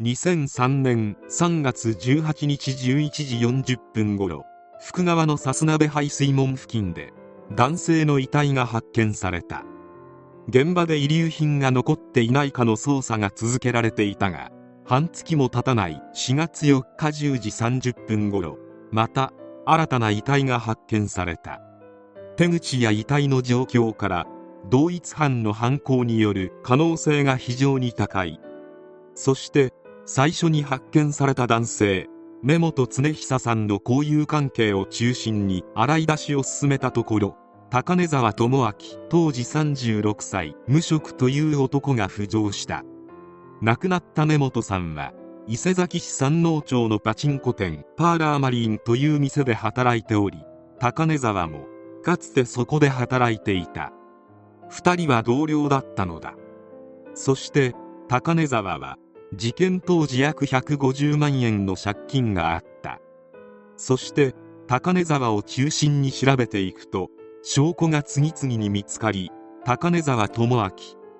2003年3月18日11時40分頃福川のさす鍋排水門付近で男性の遺体が発見された。現場で遺留品が残っていないかの捜査が続けられていたが半月も経たない4月4日10時30分頃また新たな遺体が発見された。手口や遺体の状況から同一犯の犯行による可能性が非常に高い。そして最初に発見された男性根本恒久さんの交友関係を中心に洗い出しを進めたところ高根沢智明当時36歳無職という男が浮上した。亡くなった根本さんは伊勢崎市山王町のパチンコ店パーラーマリンという店で働いており高根沢もかつてそこで働いていた。2人は同僚だったのだ。そして高根沢は事件当時約150万円の借金があった。そして高根沢を中心に調べていくと証拠が次々に見つかり高根沢智明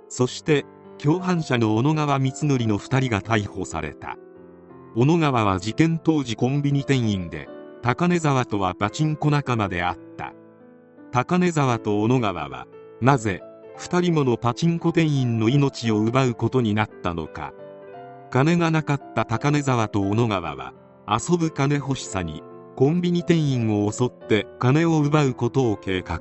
そして共犯者の小野川光則の2人が逮捕された。小野川は事件当時コンビニ店員で高根沢とはパチンコ仲間であった。高根沢と小野川はなぜ2人ものパチンコ店員の命を奪うことになったのか。金がなかった高根沢と小野川は遊ぶ金欲しさにコンビニ店員を襲って金を奪うことを計画。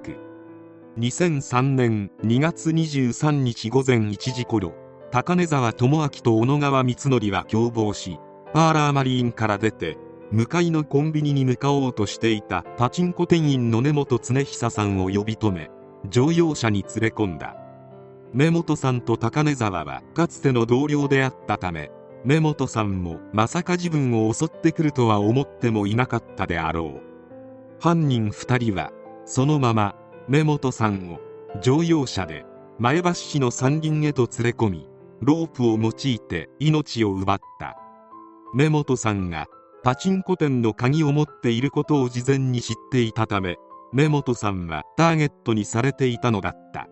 2003年2月23日午前1時頃高根沢智明と小野川光則は共謀しパーラーマリーンから出て向かいのコンビニに向かおうとしていたパチンコ店員の根本恒久さんを呼び止め乗用車に連れ込んだ。根本さんと高根沢はかつての同僚であったため根本さんもまさか自分を襲ってくるとは思ってもいなかったであろう。犯人2人はそのまま根本さんを乗用車で前橋市の山林へと連れ込みロープを用いて命を奪った。根本さんがパチンコ店の鍵を持っていることを事前に知っていたため根本さんはターゲットにされていたのだった。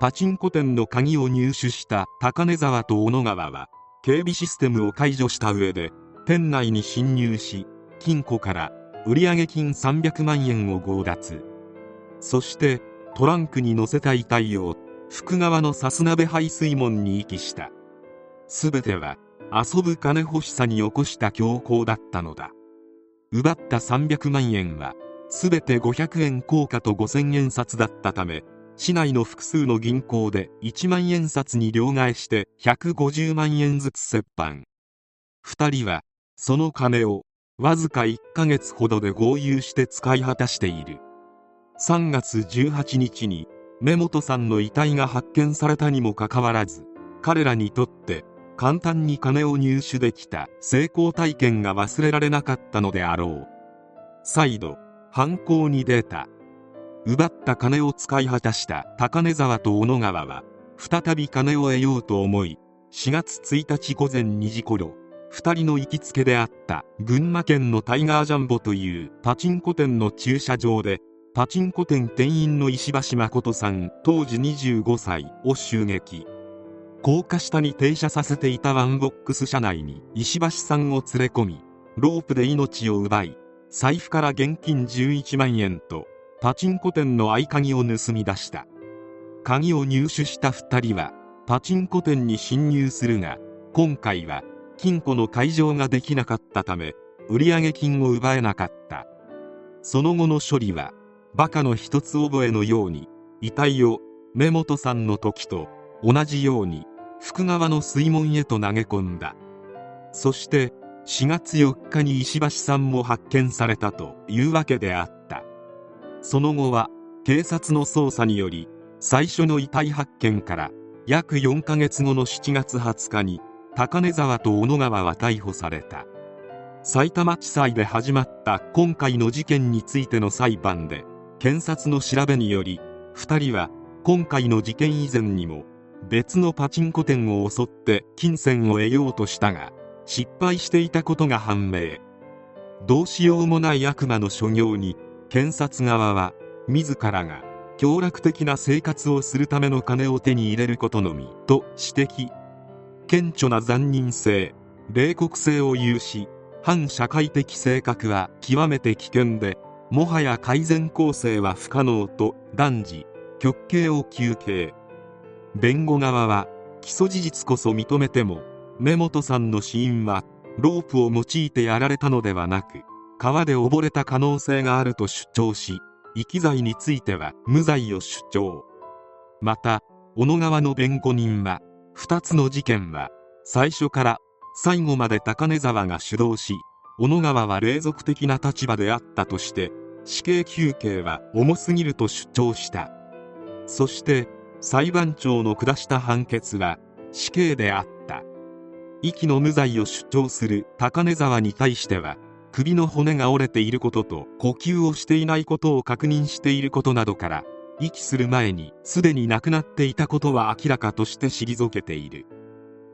パチンコ店の鍵を入手した高根沢と小野川は警備システムを解除した上で店内に侵入し金庫から売上金300万円を強奪。そしてトランクに乗せた遺体を福川のさす鍋排水門に遺棄した。全ては遊ぶ金欲しさに起こした強行だったのだ。奪った300万円は全て500円硬貨と5000円札だったため市内の複数の銀行で1万円札に両替して150万円ずつ折半2人はその金をわずか1ヶ月ほどで合流して使い果たしている。3月18日に根本さんの遺体が発見されたにもかかわらず彼らにとって簡単に金を入手できた成功体験が忘れられなかったのであろう。再度犯行に出た。奪った金を使い果たした高根沢と小野川は再び金を得ようと思い4月1日午前2時頃2人の行きつけであった群馬県のタイガージャンボというパチンコ店の駐車場でパチンコ店店員の石橋誠さん当時25歳を襲撃。高架下に停車させていたワンボックス車内に石橋さんを連れ込みロープで命を奪い財布から現金11万円とパチンコ店の合鍵を盗み出した。鍵を入手した2人はパチンコ店に侵入するが今回は金庫の解錠ができなかったため売上金を奪えなかった。その後の処理はバカの一つ覚えのように遺体を根本さんの時と同じように福川の水門へと投げ込んだ。そして4月4日に石橋さんも発見されたというわけであった。その後は警察の捜査により最初の遺体発見から約4ヶ月後の7月20日に高根沢と小野川は逮捕された。埼玉地裁で始まった今回の事件についての裁判で検察の調べにより2人は今回の事件以前にも別のパチンコ店を襲って金銭を得ようとしたが失敗していたことが判明。どうしようもない悪魔の所業に検察側は自らが凶楽的な生活をするための金を手に入れることのみと指摘。顕著な残忍性冷酷性を有し反社会的性格は極めて危険でもはや改善構成は不可能と断じ極刑を求刑。弁護側は起訴事実こそ認めても根本さんの死因はロープを用いてやられたのではなく川で溺れた可能性があると主張し遺棄罪については無罪を主張。また小野川の弁護人は2つの事件は最初から最後まで高根沢が主導し小野川は霊俗的な立場であったとして死刑求刑は重すぎると主張した。そして裁判長の下した判決は死刑であった。遺棄の無罪を主張する高根沢に対しては首の骨が折れていることと呼吸をしていないことを確認していることなどから遺棄する前にすでに亡くなっていたことは明らかとして退けている。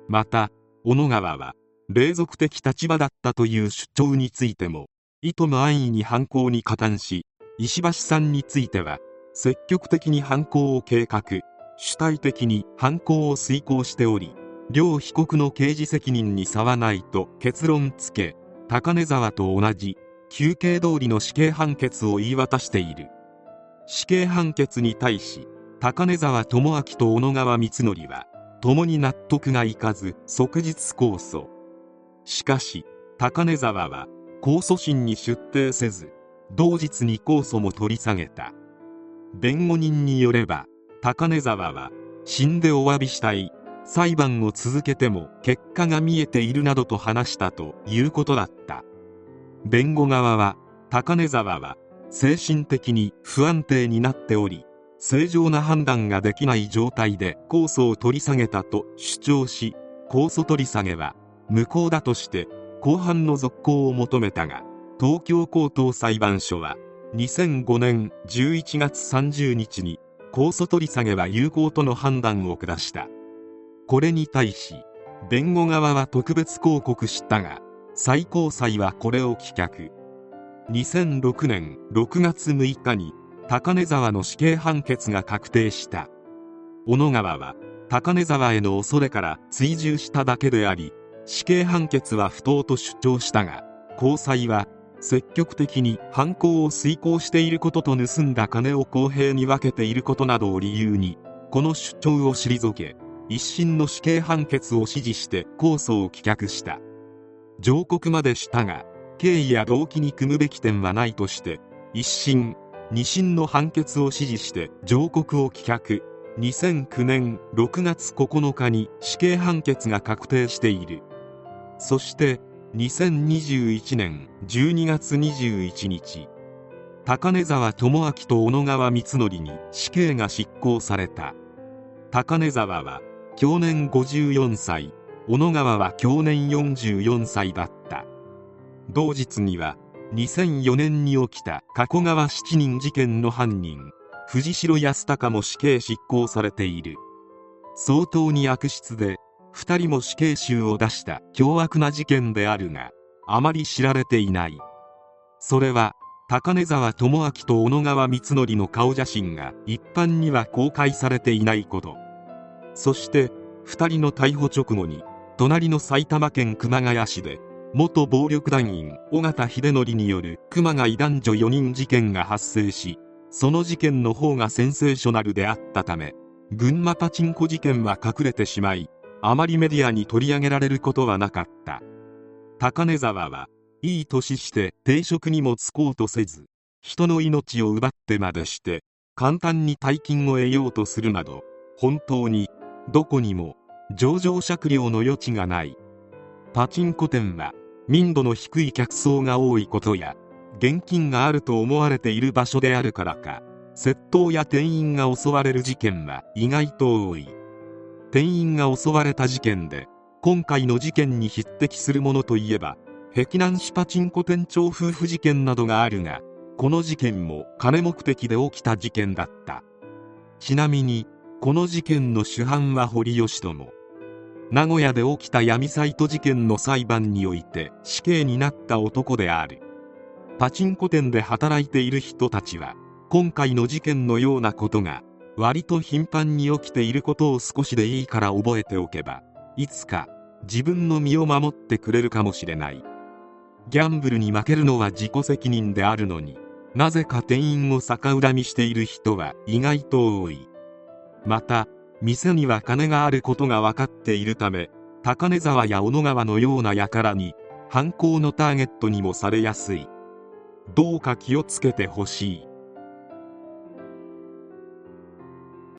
また小野川は霊俗的立場だったという主張についてもいとも安易に犯行に加担し石橋さんについては積極的に犯行を計画主体的に犯行を遂行しており両被告の刑事責任に差はないと結論付け高根沢と同じ求刑通りの死刑判決を言い渡している。死刑判決に対し高根沢智明と小野川光則は共に納得がいかず即日控訴。しかし高根沢は控訴審に出廷せず同日に控訴も取り下げた。弁護人によれば高根沢は死んでお詫びしたい裁判を続けても結果が見えているなどと話したということだった。弁護側は高根沢は精神的に不安定になっており正常な判断ができない状態で控訴を取り下げたと主張し控訴取り下げは無効だとして公判の続行を求めたが東京高等裁判所は2005年11月30日に控訴取り下げは有効との判断を下した。これに対し弁護側は特別抗告したが最高裁はこれを棄却。2006年6月6日に高根沢の死刑判決が確定した。小野川は高根沢への恐れから追従しただけであり死刑判決は不当と主張したが高裁は積極的に犯行を遂行していることと盗んだ金を公平に分けていることなどを理由にこの主張を退け一審の死刑判決を支持して控訴を棄却した。上告までしたが経緯や動機に組むべき点はないとして一審二審の判決を支持して上告を棄却。2009年6月9日に死刑判決が確定している。そして2021年12月21日高根沢智明と小野川光則に死刑が執行された。高根沢は去年54歳。小野川は去年44歳だった。同日には2004年に起きた加古川7人事件の犯人藤代康隆も死刑執行されている。相当に悪質で2人も死刑囚を出した凶悪な事件であるがあまり知られていない。それは高根沢智明と小野川光則の顔写真が一般には公開されていないこと。そして2人の逮捕直後に隣の埼玉県熊谷市で元暴力団員尾形秀則による熊谷男女4人事件が発生しその事件の方がセンセーショナルであったため群馬パチンコ事件は隠れてしまいあまりメディアに取り上げられることはなかった。高根沢はいい年して定職にも就こうとせず人の命を奪ってまでして簡単に大金を得ようとするなど本当にどこにも上場酌量の余地がない。パチンコ店は民度の低い客層が多いことや現金があると思われている場所であるからか窃盗や店員が襲われる事件は意外と多い。店員が襲われた事件で今回の事件に匹敵するものといえば碧南市パチンコ店長夫婦事件などがあるがこの事件も金目的で起きた事件だった。ちなみにこの事件の主犯は堀吉友名古屋で起きた闇サイト事件の裁判において死刑になった男である。パチンコ店で働いている人たちは今回の事件のようなことが割と頻繁に起きていることを少しでいいから覚えておけばいつか自分の身を守ってくれるかもしれない。ギャンブルに負けるのは自己責任であるのになぜか店員を逆恨みしている人は意外と多い。また店には金があることが分かっているため高根沢や小野川のような輩に犯行のターゲットにもされやすい。どうか気をつけてほしい。